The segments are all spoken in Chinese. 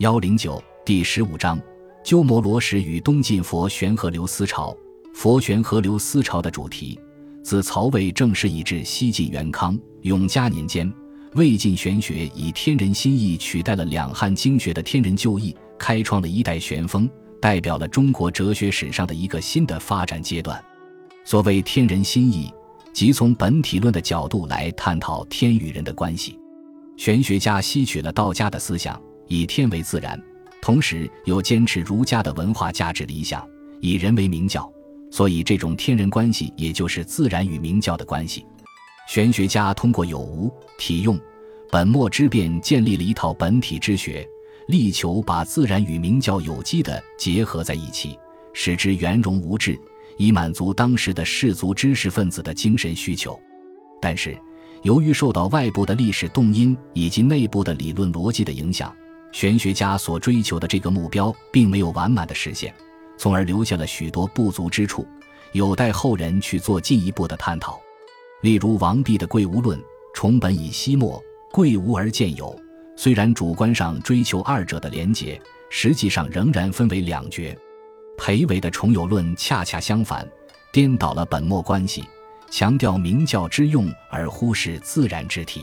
幺零九第十五章：鸠摩罗什与东晋佛玄河流思潮。佛玄河流思潮的主题，自曹魏正式以至西晋元康、永嘉年间，魏晋玄学以天人心意取代了两汉经学的天人旧义，开创了一代玄风，代表了中国哲学史上的一个新的发展阶段。所谓天人心意，即从本体论的角度来探讨天与人的关系。玄学家吸取了道家的思想。以天为自然，同时又坚持儒家的文化价值理想，以人为明教，所以这种天人关系也就是自然与明教的关系。玄学家通过有无、体用、本末之变，建立了一套本体之学，力求把自然与明教有机的结合在一起，使之圆融无滞，以满足当时的士族知识分子的精神需求。但是，由于受到外部的历史动因以及内部的理论逻辑的影响。玄学家所追求的这个目标并没有完满的实现，从而留下了许多不足之处，有待后人去做进一步的探讨。例如王弼的《贵无论》，重本以西末，贵无而见有。虽然主观上追求二者的连结，实际上仍然分为两绝。裴伟的《重有论》恰恰相反，颠倒了本末关系，强调明教之用而忽视自然之体。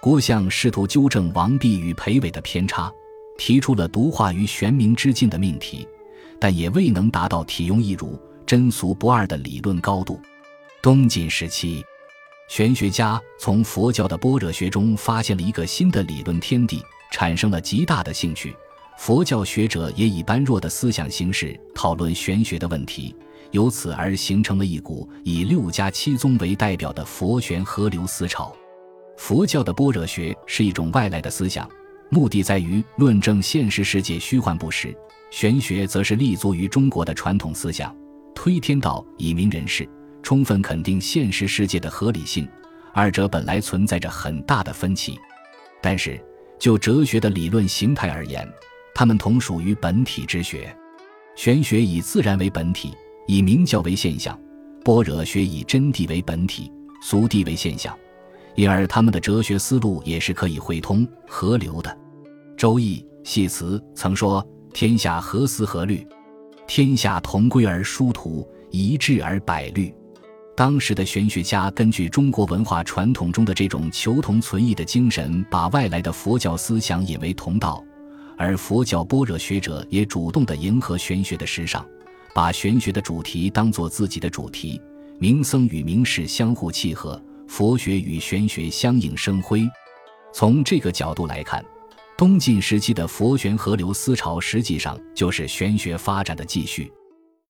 郭象试图纠正王弼与裴伟的偏差，提出了独化于玄冥之境的命题，但也未能达到体用一如、真俗不二的理论高度。东晋时期，玄学家从佛教的般若学中发现了一个新的理论天地，产生了极大的兴趣。佛教学者也以般若的思想形式讨论玄学的问题，由此而形成了一股以六家七宗为代表的佛玄合流思潮。佛教的般若学是一种外来的思想，目的在于论证现实世界虚幻不实；玄学则是立足于中国的传统思想，推天道以明人事，充分肯定现实世界的合理性。二者本来存在着很大的分歧，但是就哲学的理论形态而言，它们同属于本体之学。玄学以自然为本体，以明教为现象；般若学以真谛为本体，俗谛为现象。因而，他们的哲学思路也是可以汇通合流的。《周易·系辞》曾说：“天下何思何虑？天下同归而殊途，一致而百虑。”当时的玄学家根据中国文化传统中的这种求同存异的精神，把外来的佛教思想引为同道；而佛教般若学者也主动地迎合玄学的时尚，把玄学的主题当作自己的主题，名僧与名士相互契合。佛学与玄学相映生辉，从这个角度来看，东晋时期的佛玄合流思潮实际上就是玄学发展的继续。